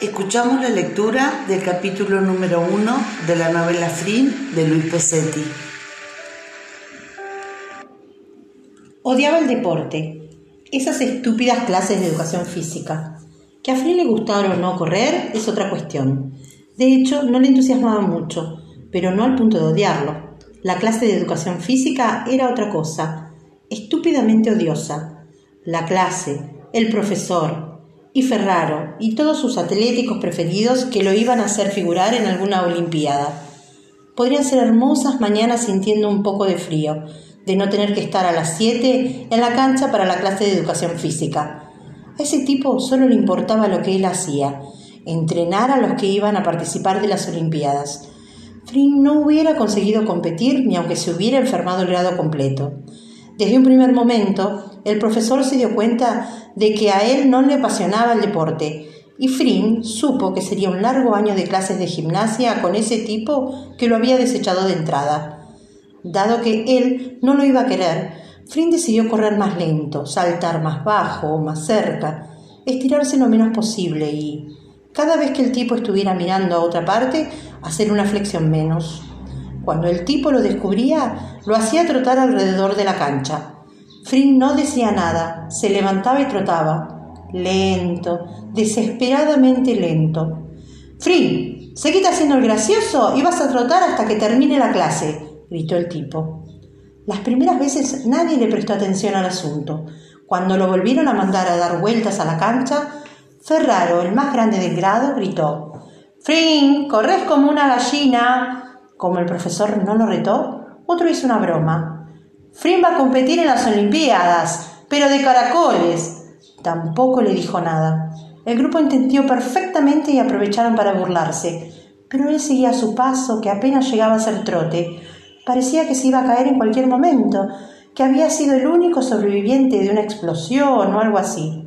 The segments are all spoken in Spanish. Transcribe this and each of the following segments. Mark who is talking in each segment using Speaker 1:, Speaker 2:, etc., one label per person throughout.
Speaker 1: Escuchamos la lectura del capítulo número uno de la novela Frin de Luis Pesetti.
Speaker 2: Odiaba el deporte, esas estúpidas clases de educación física. Que a Frin le gustara o no correr es otra cuestión. De hecho, no le entusiasmaba mucho, pero no al punto de odiarlo. La clase de educación física era otra cosa, estúpidamente odiosa. La clase, el profesor, y Ferraro y todos sus atléticos preferidos que lo iban a hacer figurar en alguna Olimpiada. Podrían ser hermosas mañanas sintiendo un poco de frío, de no tener que estar a las 7 en la cancha para la clase de educación física. A ese tipo solo le importaba lo que él hacía, entrenar a los que iban a participar de las Olimpiadas. Frin no hubiera conseguido competir ni aunque se hubiera enfermado el grado completo. Desde un primer momento, el profesor se dio cuenta de que a él no le apasionaba el deporte, y Frin supo que sería un largo año de clases de gimnasia con ese tipo que lo había desechado de entrada. Dado que él no lo iba a querer, Frin decidió correr más lento, saltar más bajo o más cerca, estirarse lo menos posible y, cada vez que el tipo estuviera mirando a otra parte, hacer una flexión menos. Cuando el tipo lo descubría, lo hacía trotar alrededor de la cancha. Frin no decía nada, se levantaba y trotaba, lento, desesperadamente lento. Frin, seguite haciendo el gracioso y vas a trotar hasta que termine la clase, gritó el tipo. Las primeras veces nadie le prestó atención al asunto. Cuando lo volvieron a mandar a dar vueltas a la cancha, Ferraro, el más grande del grado, gritó Frin, corres como una gallina. Como el profesor no lo retó, otro hizo una broma. Frin va a competir en las Olimpiadas, pero de caracoles. Tampoco le dijo nada. El grupo entendió perfectamente y aprovecharon para burlarse, pero él seguía su paso, que apenas llegaba a ser trote. Parecía que se iba a caer en cualquier momento, que había sido el único sobreviviente de una explosión o algo así.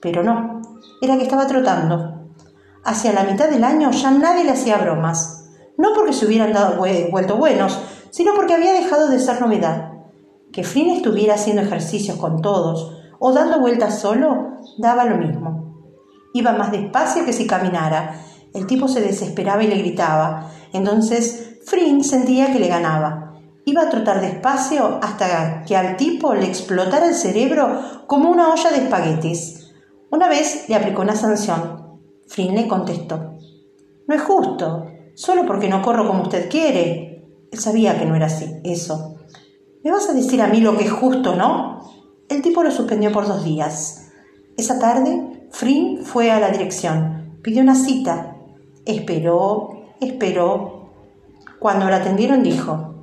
Speaker 2: Pero no, era que estaba trotando. Hacia la mitad del año ya nadie le hacía bromas no porque se hubieran dado vuelto buenos, sino porque había dejado de ser novedad. Que Flynn estuviera haciendo ejercicios con todos o dando vueltas solo, daba lo mismo. Iba más despacio que si caminara. El tipo se desesperaba y le gritaba. Entonces Flynn sentía que le ganaba. Iba a trotar despacio hasta que al tipo le explotara el cerebro como una olla de espaguetis. Una vez le aplicó una sanción. Flynn le contestó. No es justo solo porque no corro como usted quiere. Él sabía que no era así, eso. ¿Me vas a decir a mí lo que es justo, no? El tipo lo suspendió por dos días. Esa tarde, Frin fue a la dirección, pidió una cita. Esperó, esperó. Cuando la atendieron dijo,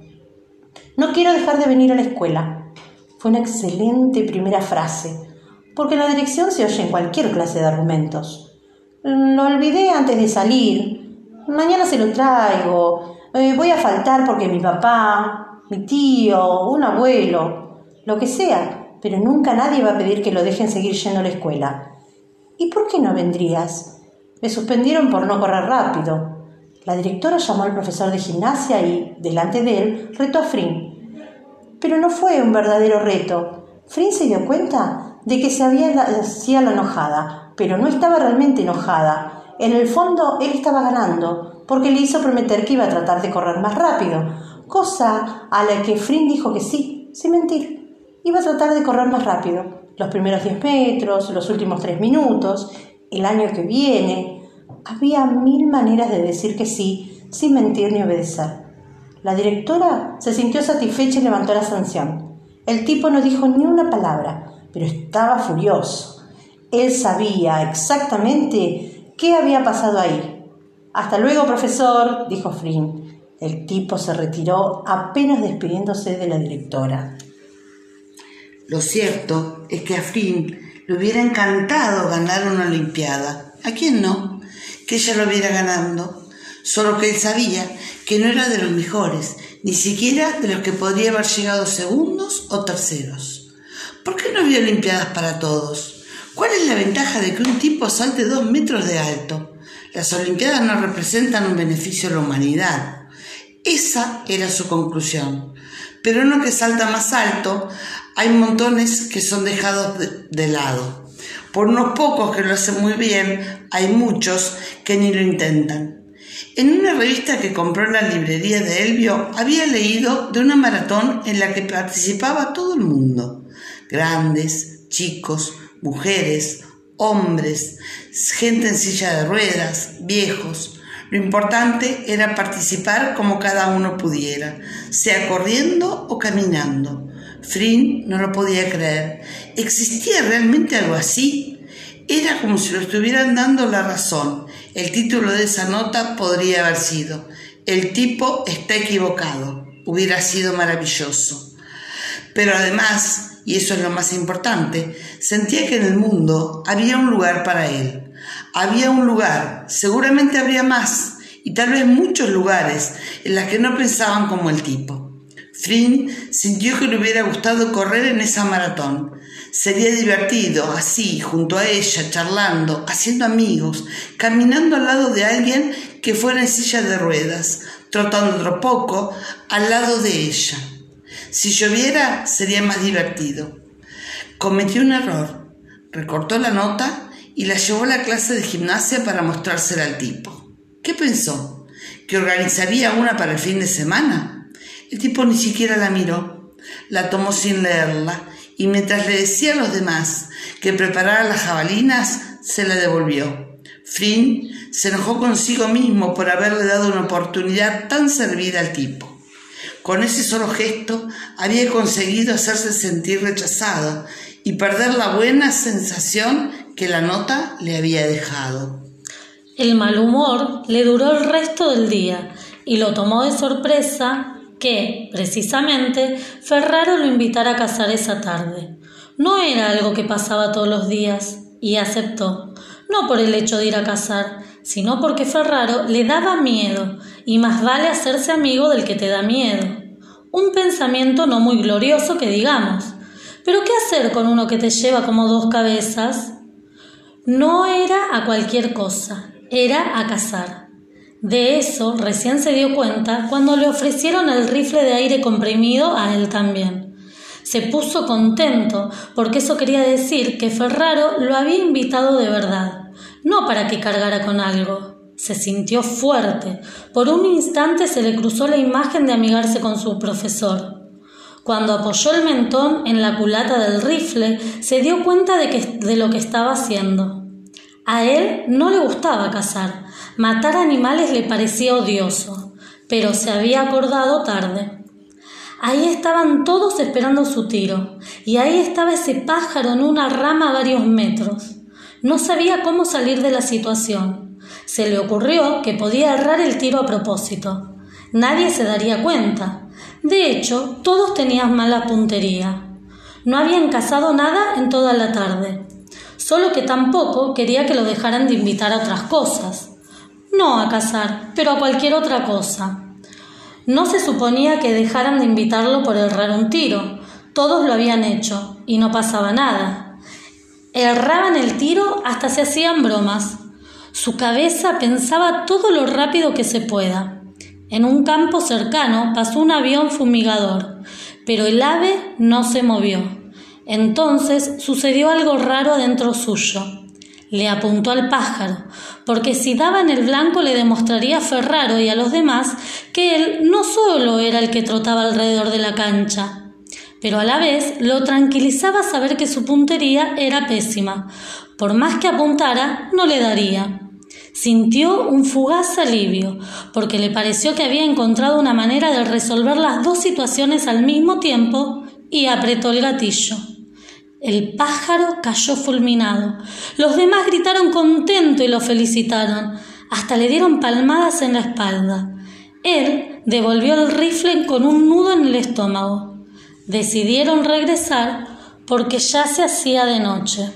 Speaker 2: no quiero dejar de venir a la escuela. Fue una excelente primera frase, porque en la dirección se oye en cualquier clase de argumentos. Lo olvidé antes de salir, mañana se lo traigo, eh, voy a faltar porque mi papá, mi tío, un abuelo, lo que sea, pero nunca nadie va a pedir que lo dejen seguir yendo a la escuela. ¿Y por qué no vendrías? Me suspendieron por no correr rápido. La directora llamó al profesor de gimnasia y, delante de él, retó a Frin. Pero no fue un verdadero reto. Frin se dio cuenta de que se había hacía la enojada, pero no estaba realmente enojada. En el fondo, él estaba ganando, porque le hizo prometer que iba a tratar de correr más rápido, cosa a la que Frin dijo que sí, sin mentir. Iba a tratar de correr más rápido, los primeros 10 metros, los últimos 3 minutos, el año que viene. Había mil maneras de decir que sí, sin mentir ni obedecer. La directora se sintió satisfecha y levantó la sanción. El tipo no dijo ni una palabra, pero estaba furioso. Él sabía exactamente ¿Qué había pasado ahí? Hasta luego, profesor, dijo Flynn. El tipo se retiró apenas despidiéndose de la directora.
Speaker 1: Lo cierto es que a Flynn le hubiera encantado ganar una Olimpiada. ¿A quién no? Que ella lo viera ganando. Solo que él sabía que no era de los mejores, ni siquiera de los que podría haber llegado segundos o terceros. ¿Por qué no había Olimpiadas para todos? ¿Cuál es la ventaja de que un tipo salte dos metros de alto? Las Olimpiadas no representan un beneficio a la humanidad. Esa era su conclusión. Pero uno que salta más alto, hay montones que son dejados de, lado. Por unos pocos que lo hacen muy bien, hay muchos que ni lo intentan. En una revista que compró en la librería de Elvio, había leído de una maratón en la que participaba todo el mundo. Grandes, chicos, mujeres, hombres, gente en silla de ruedas, viejos. Lo importante era participar como cada uno pudiera, sea corriendo o caminando. Frin no lo podía creer. ¿Existía realmente algo así? Era como si lo estuvieran dando la razón. El título de esa nota podría haber sido El tipo está equivocado. Hubiera sido maravilloso. Pero además, y eso es lo más importante, sentía que en el mundo había un lugar para él. Había un lugar, seguramente habría más, y tal vez muchos lugares en los que no pensaban como el tipo. Flynn sintió que le hubiera gustado correr en esa maratón. Sería divertido, así, junto a ella, charlando, haciendo amigos, caminando al lado de alguien que fuera en silla de ruedas, trotando otro poco al lado de ella. Si lloviera sería más divertido. Cometió un error. Recortó la nota y la llevó a la clase de gimnasia para mostrársela al tipo. ¿Qué pensó? ¿Que organizaría una para el fin de semana? El tipo ni siquiera la miró. La tomó sin leerla y mientras le decía a los demás que preparara las jabalinas, se la devolvió. Flynn se enojó consigo mismo por haberle dado una oportunidad tan servida al tipo. Con ese solo gesto había conseguido hacerse sentir rechazado y perder la buena sensación que la nota le había dejado.
Speaker 3: El mal humor le duró el resto del día y lo tomó de sorpresa que, precisamente, Ferraro lo invitara a casar esa tarde. No era algo que pasaba todos los días, y aceptó, no por el hecho de ir a casar, sino porque Ferraro le daba miedo, y más vale hacerse amigo del que te da miedo. Un pensamiento no muy glorioso que digamos. Pero ¿qué hacer con uno que te lleva como dos cabezas? No era a cualquier cosa, era a cazar. De eso recién se dio cuenta cuando le ofrecieron el rifle de aire comprimido a él también. Se puso contento porque eso quería decir que Ferraro lo había invitado de verdad no para que cargara con algo. Se sintió fuerte. Por un instante se le cruzó la imagen de amigarse con su profesor. Cuando apoyó el mentón en la culata del rifle, se dio cuenta de, que, de lo que estaba haciendo. A él no le gustaba cazar. Matar animales le parecía odioso, pero se había acordado tarde. Ahí estaban todos esperando su tiro, y ahí estaba ese pájaro en una rama a varios metros. No sabía cómo salir de la situación. Se le ocurrió que podía errar el tiro a propósito. Nadie se daría cuenta. De hecho, todos tenían mala puntería. No habían cazado nada en toda la tarde. Solo que tampoco quería que lo dejaran de invitar a otras cosas. No a cazar, pero a cualquier otra cosa. No se suponía que dejaran de invitarlo por errar un tiro. Todos lo habían hecho, y no pasaba nada. Erraban el tiro hasta se hacían bromas. Su cabeza pensaba todo lo rápido que se pueda. En un campo cercano pasó un avión fumigador, pero el ave no se movió. Entonces sucedió algo raro adentro suyo. Le apuntó al pájaro, porque si daba en el blanco le demostraría a Ferraro y a los demás que él no solo era el que trotaba alrededor de la cancha, pero a la vez lo tranquilizaba saber que su puntería era pésima. Por más que apuntara, no le daría. Sintió un fugaz alivio, porque le pareció que había encontrado una manera de resolver las dos situaciones al mismo tiempo y apretó el gatillo. El pájaro cayó fulminado. Los demás gritaron contento y lo felicitaron. Hasta le dieron palmadas en la espalda. Él devolvió el rifle con un nudo en el estómago. Decidieron regresar porque ya se hacía de noche.